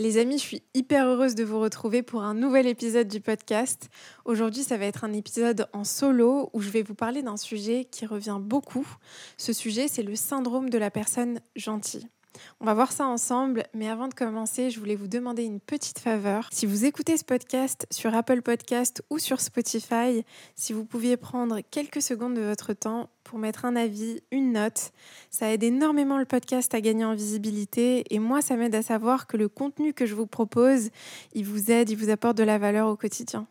Les amis, je suis hyper heureuse de vous retrouver pour un nouvel épisode du podcast. Aujourd'hui, ça va être un épisode en solo où je vais vous parler d'un sujet qui revient beaucoup. Ce sujet, c'est le syndrome de la personne gentille. On va voir ça ensemble, mais avant de commencer, je voulais vous demander une petite faveur. Si vous écoutez ce podcast sur Apple Podcast ou sur Spotify, si vous pouviez prendre quelques secondes de votre temps pour mettre un avis, une note, ça aide énormément le podcast à gagner en visibilité et moi, ça m'aide à savoir que le contenu que je vous propose, il vous aide, il vous apporte de la valeur au quotidien.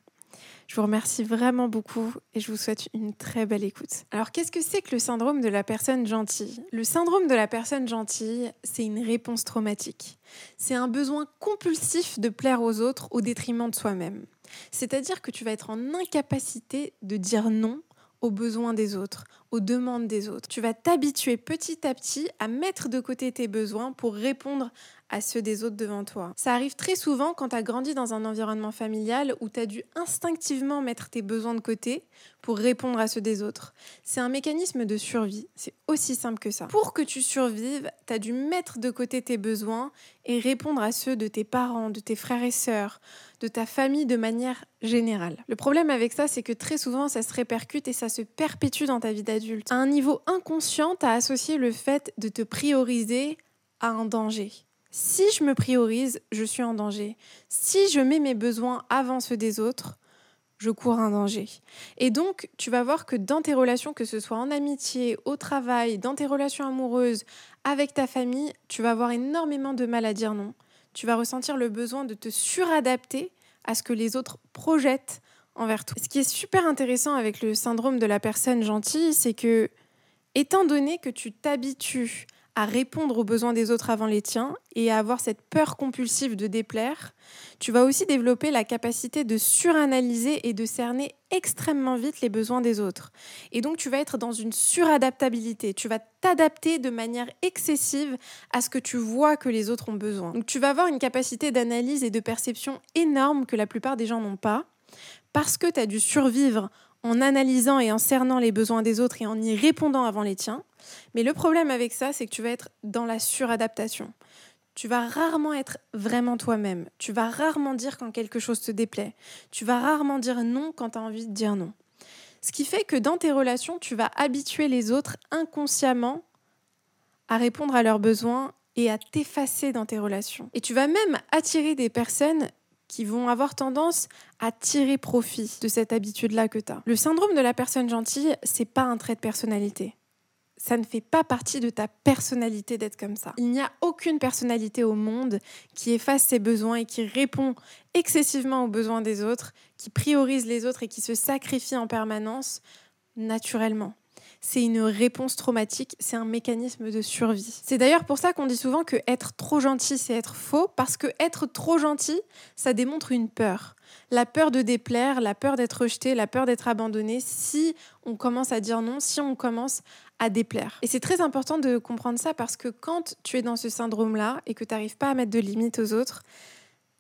Je vous remercie vraiment beaucoup et je vous souhaite une très belle écoute. Alors qu'est-ce que c'est que le syndrome de la personne gentille? Le syndrome de la personne gentille, c'est une réponse traumatique. C'est un besoin compulsif de plaire aux autres au détriment de soi-même. C'est-à-dire que tu vas être en incapacité de dire non aux besoins des autres, aux demandes des autres. Tu vas t'habituer petit à petit à mettre de côté tes besoins pour répondre à ceux des autres devant toi. Ça arrive très souvent quand tu as grandi dans un environnement familial où tu as dû instinctivement mettre tes besoins de côté pour répondre à ceux des autres. C'est un mécanisme de survie, c'est aussi simple que ça. Pour que tu survives, tu as dû mettre de côté tes besoins et répondre à ceux de tes parents, de tes frères et sœurs, de ta famille de manière générale. Le problème avec ça, c'est que très souvent, ça se répercute et ça se perpétue dans ta vie d'adulte. À un niveau inconscient, tu as associé le fait de te prioriser à un danger. Si je me priorise, je suis en danger. Si je mets mes besoins avant ceux des autres, je cours un danger. Et donc, tu vas voir que dans tes relations, que ce soit en amitié, au travail, dans tes relations amoureuses, avec ta famille, tu vas avoir énormément de mal à dire non. Tu vas ressentir le besoin de te suradapter à ce que les autres projettent Ce qui est super intéressant avec le syndrome de la personne gentille, c'est que, étant donné que tu t'habitues à répondre aux besoins des autres avant les tiens et à avoir cette peur compulsive de déplaire, tu vas aussi développer la capacité de suranalyser et de cerner extrêmement vite les besoins des autres. Et donc tu vas être dans une suradaptabilité, tu vas t'adapter de manière excessive à ce que tu vois que les autres ont besoin. Donc tu vas avoir une capacité d'analyse et de perception énorme que la plupart des gens n'ont pas parce que tu as dû survivre en analysant et en cernant les besoins des autres et en y répondant avant les tiens. Mais le problème avec ça, c'est que tu vas être dans la suradaptation. Tu vas rarement être vraiment toi-même. Tu vas rarement dire quand quelque chose te déplaît. Tu vas rarement dire non quand tu as envie de dire non. Ce qui fait que dans tes relations, tu vas habituer les autres inconsciemment à répondre à leurs besoins et à t'effacer dans tes relations. Et tu vas même attirer des personnes qui vont avoir tendance à tirer profit de cette habitude-là que tu as. Le syndrome de la personne gentille, c'est pas un trait de personnalité. Ça ne fait pas partie de ta personnalité d'être comme ça. Il n'y a aucune personnalité au monde qui efface ses besoins et qui répond excessivement aux besoins des autres, qui priorise les autres et qui se sacrifie en permanence naturellement c'est une réponse traumatique, c'est un mécanisme de survie. C'est d'ailleurs pour ça qu'on dit souvent que être trop gentil, c'est être faux, parce que être trop gentil, ça démontre une peur. La peur de déplaire, la peur d'être rejeté, la peur d'être abandonné, si on commence à dire non, si on commence à déplaire. Et c'est très important de comprendre ça parce que quand tu es dans ce syndrome-là et que tu n'arrives pas à mettre de limites aux autres,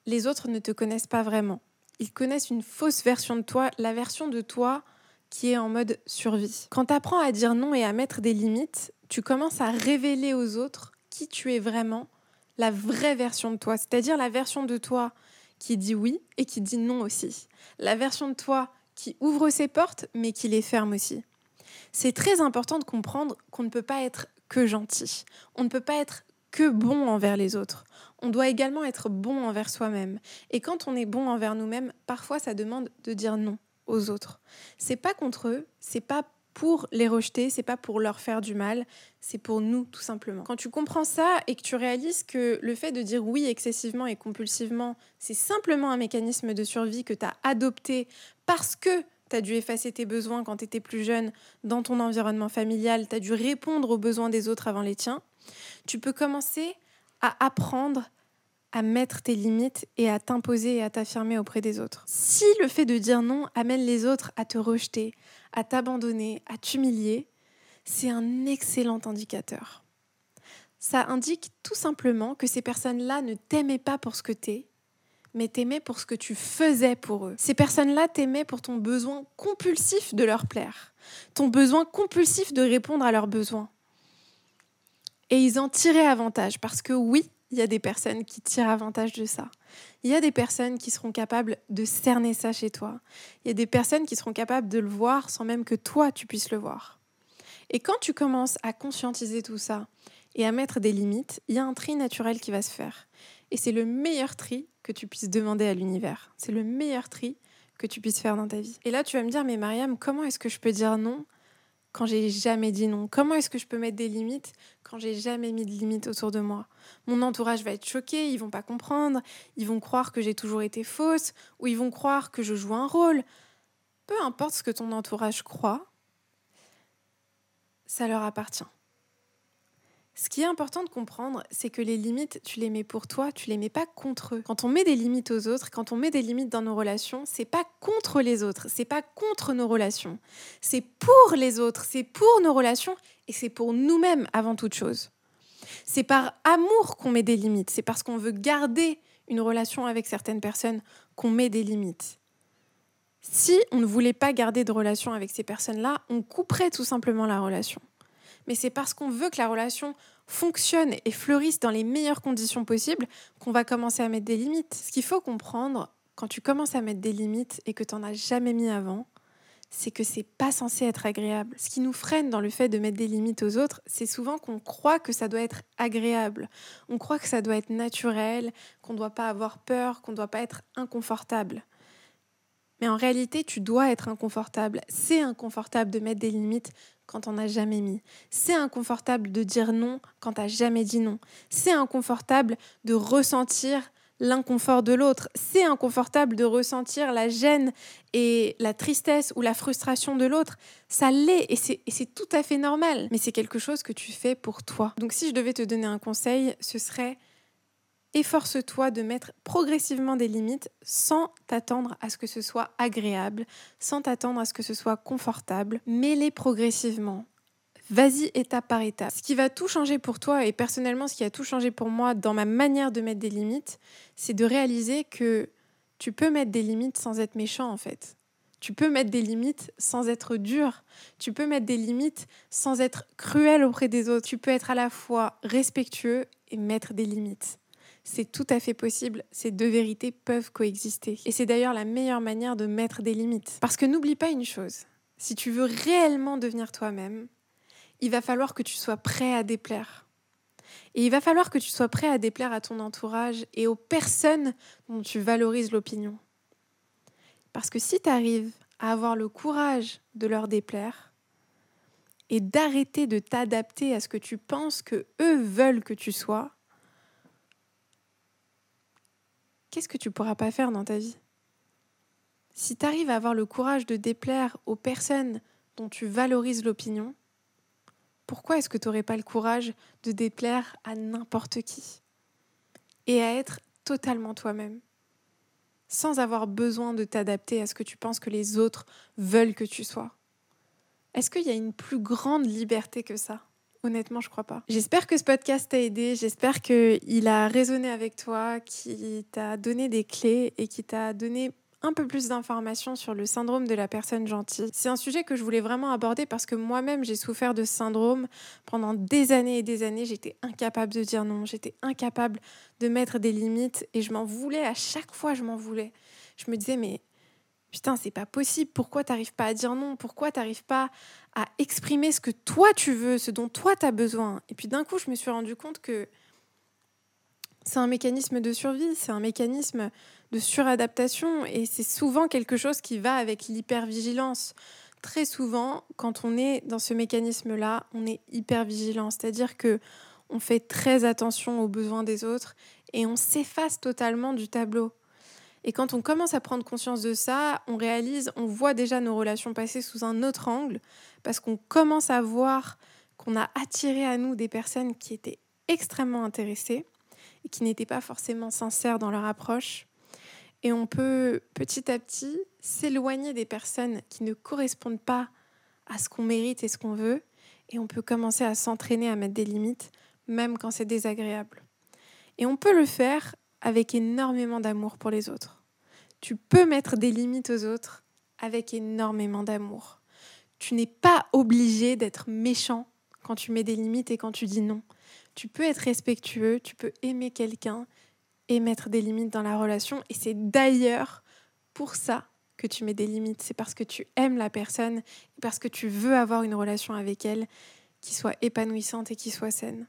les autres ne te connaissent pas vraiment. Ils connaissent une fausse version de toi, la version de toi qui est en mode survie. Quand tu apprends à dire non et à mettre des limites, tu commences à révéler aux autres qui tu es vraiment, la vraie version de toi, c'est-à-dire la version de toi qui dit oui et qui dit non aussi. La version de toi qui ouvre ses portes mais qui les ferme aussi. C'est très important de comprendre qu'on ne peut pas être que gentil. On ne peut pas être que bon envers les autres. On doit également être bon envers soi-même. Et quand on est bon envers nous-mêmes, parfois ça demande de dire non autres. C'est pas contre eux, c'est pas pour les rejeter, c'est pas pour leur faire du mal, c'est pour nous tout simplement. Quand tu comprends ça et que tu réalises que le fait de dire oui excessivement et compulsivement, c'est simplement un mécanisme de survie que tu as adopté parce que tu as dû effacer tes besoins quand tu étais plus jeune dans ton environnement familial, tu as dû répondre aux besoins des autres avant les tiens, tu peux commencer à apprendre à mettre tes limites et à t'imposer et à t'affirmer auprès des autres. Si le fait de dire non amène les autres à te rejeter, à t'abandonner, à t'humilier, c'est un excellent indicateur. Ça indique tout simplement que ces personnes-là ne t'aimaient pas pour ce que t'es, mais t'aimaient pour ce que tu faisais pour eux. Ces personnes-là t'aimaient pour ton besoin compulsif de leur plaire, ton besoin compulsif de répondre à leurs besoins. Et ils en tiraient avantage parce que oui, il y a des personnes qui tirent avantage de ça. Il y a des personnes qui seront capables de cerner ça chez toi. Il y a des personnes qui seront capables de le voir sans même que toi, tu puisses le voir. Et quand tu commences à conscientiser tout ça et à mettre des limites, il y a un tri naturel qui va se faire. Et c'est le meilleur tri que tu puisses demander à l'univers. C'est le meilleur tri que tu puisses faire dans ta vie. Et là, tu vas me dire, mais Mariam, comment est-ce que je peux dire non quand j'ai jamais dit non Comment est-ce que je peux mettre des limites quand j'ai jamais mis de limites autour de moi? Mon entourage va être choqué, ils vont pas comprendre, ils vont croire que j'ai toujours été fausse ou ils vont croire que je joue un rôle. Peu importe ce que ton entourage croit, ça leur appartient. Ce qui est important de comprendre, c'est que les limites, tu les mets pour toi, tu les mets pas contre eux. Quand on met des limites aux autres, quand on met des limites dans nos relations, c'est pas contre les autres, c'est pas contre nos relations. C'est pour les autres, c'est pour nos relations et c'est pour nous-mêmes avant toute chose. C'est par amour qu'on met des limites, c'est parce qu'on veut garder une relation avec certaines personnes qu'on met des limites. Si on ne voulait pas garder de relation avec ces personnes-là, on couperait tout simplement la relation mais c'est parce qu'on veut que la relation fonctionne et fleurisse dans les meilleures conditions possibles qu'on va commencer à mettre des limites. Ce qu'il faut comprendre quand tu commences à mettre des limites et que tu n'en as jamais mis avant, c'est que c'est pas censé être agréable. Ce qui nous freine dans le fait de mettre des limites aux autres, c'est souvent qu'on croit que ça doit être agréable. On croit que ça doit être naturel, qu'on ne doit pas avoir peur, qu'on ne doit pas être inconfortable. Mais en réalité, tu dois être inconfortable. C'est inconfortable de mettre des limites quand on n'a jamais mis. C'est inconfortable de dire non quand tu n'as jamais dit non. C'est inconfortable de ressentir l'inconfort de l'autre. C'est inconfortable de ressentir la gêne et la tristesse ou la frustration de l'autre. Ça l'est et c'est tout à fait normal. Mais c'est quelque chose que tu fais pour toi. Donc si je devais te donner un conseil, ce serait efforce-toi de mettre progressivement des limites sans t'attendre à ce que ce soit agréable, sans t'attendre à ce que ce soit confortable. Mets-les progressivement. Vas-y étape par étape. Ce qui va tout changer pour toi, et personnellement ce qui a tout changé pour moi dans ma manière de mettre des limites, c'est de réaliser que tu peux mettre des limites sans être méchant en fait. Tu peux mettre des limites sans être dur. Tu peux mettre des limites sans être cruel auprès des autres. Tu peux être à la fois respectueux et mettre des limites. C'est tout à fait possible, ces deux vérités peuvent coexister. Et c'est d'ailleurs la meilleure manière de mettre des limites. Parce que n'oublie pas une chose, si tu veux réellement devenir toi-même, il va falloir que tu sois prêt à déplaire. Et il va falloir que tu sois prêt à déplaire à ton entourage et aux personnes dont tu valorises l'opinion. Parce que si tu arrives à avoir le courage de leur déplaire et d'arrêter de t'adapter à ce que tu penses que eux veulent que tu sois, qu'est-ce que tu pourras pas faire dans ta vie? Si tu arrives à avoir le courage de déplaire aux personnes dont tu valorises l'opinion, pourquoi est-ce que tu n'aurais pas le courage de déplaire à n'importe qui? Et à être totalement toi-même sans avoir besoin de t'adapter à ce que tu penses que les autres veulent que tu sois? Est-ce qu'il y a une plus grande liberté que ça? Honnêtement, je crois pas. J'espère que ce podcast t'a aidé, j'espère qu'il a résonné avec toi, qu'il t'a donné des clés et qu'il t'a donné un peu plus d'informations sur le syndrome de la personne gentille. C'est un sujet que je voulais vraiment aborder parce que moi-même j'ai souffert de ce syndrome pendant des années et des années. J'étais incapable de dire non, j'étais incapable de mettre des limites et je m'en voulais à chaque fois, je m'en voulais. Je me disais mais Putain, c'est pas possible. Pourquoi t'arrives pas à dire non? Pourquoi t'arrives pas à exprimer ce que toi tu veux, ce dont toi tu as besoin? Et puis d'un coup, je me suis rendu compte que c'est un mécanisme de survie, c'est un mécanisme de suradaptation et c'est souvent quelque chose qui va avec l'hypervigilance. Très souvent, quand on est dans ce mécanisme-là, on est hyper vigilant, c'est-à-dire que on fait très attention aux besoins des autres et on s'efface totalement du tableau. Et quand on commence à prendre conscience de ça, on réalise, on voit déjà nos relations passer sous un autre angle, parce qu'on commence à voir qu'on a attiré à nous des personnes qui étaient extrêmement intéressées et qui n'étaient pas forcément sincères dans leur approche. Et on peut petit à petit s'éloigner des personnes qui ne correspondent pas à ce qu'on mérite et ce qu'on veut. Et on peut commencer à s'entraîner à mettre des limites, même quand c'est désagréable. Et on peut le faire avec énormément d'amour pour les autres. Tu peux mettre des limites aux autres avec énormément d'amour. Tu n'es pas obligé d'être méchant quand tu mets des limites et quand tu dis non. Tu peux être respectueux, tu peux aimer quelqu'un et mettre des limites dans la relation. Et c'est d'ailleurs pour ça que tu mets des limites. C'est parce que tu aimes la personne, parce que tu veux avoir une relation avec elle qui soit épanouissante et qui soit saine.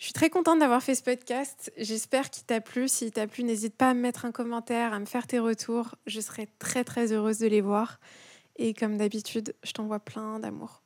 Je suis très contente d'avoir fait ce podcast. J'espère qu'il t'a plu. S'il t'a plu, n'hésite pas à me mettre un commentaire, à me faire tes retours. Je serai très très heureuse de les voir. Et comme d'habitude, je t'envoie plein d'amour.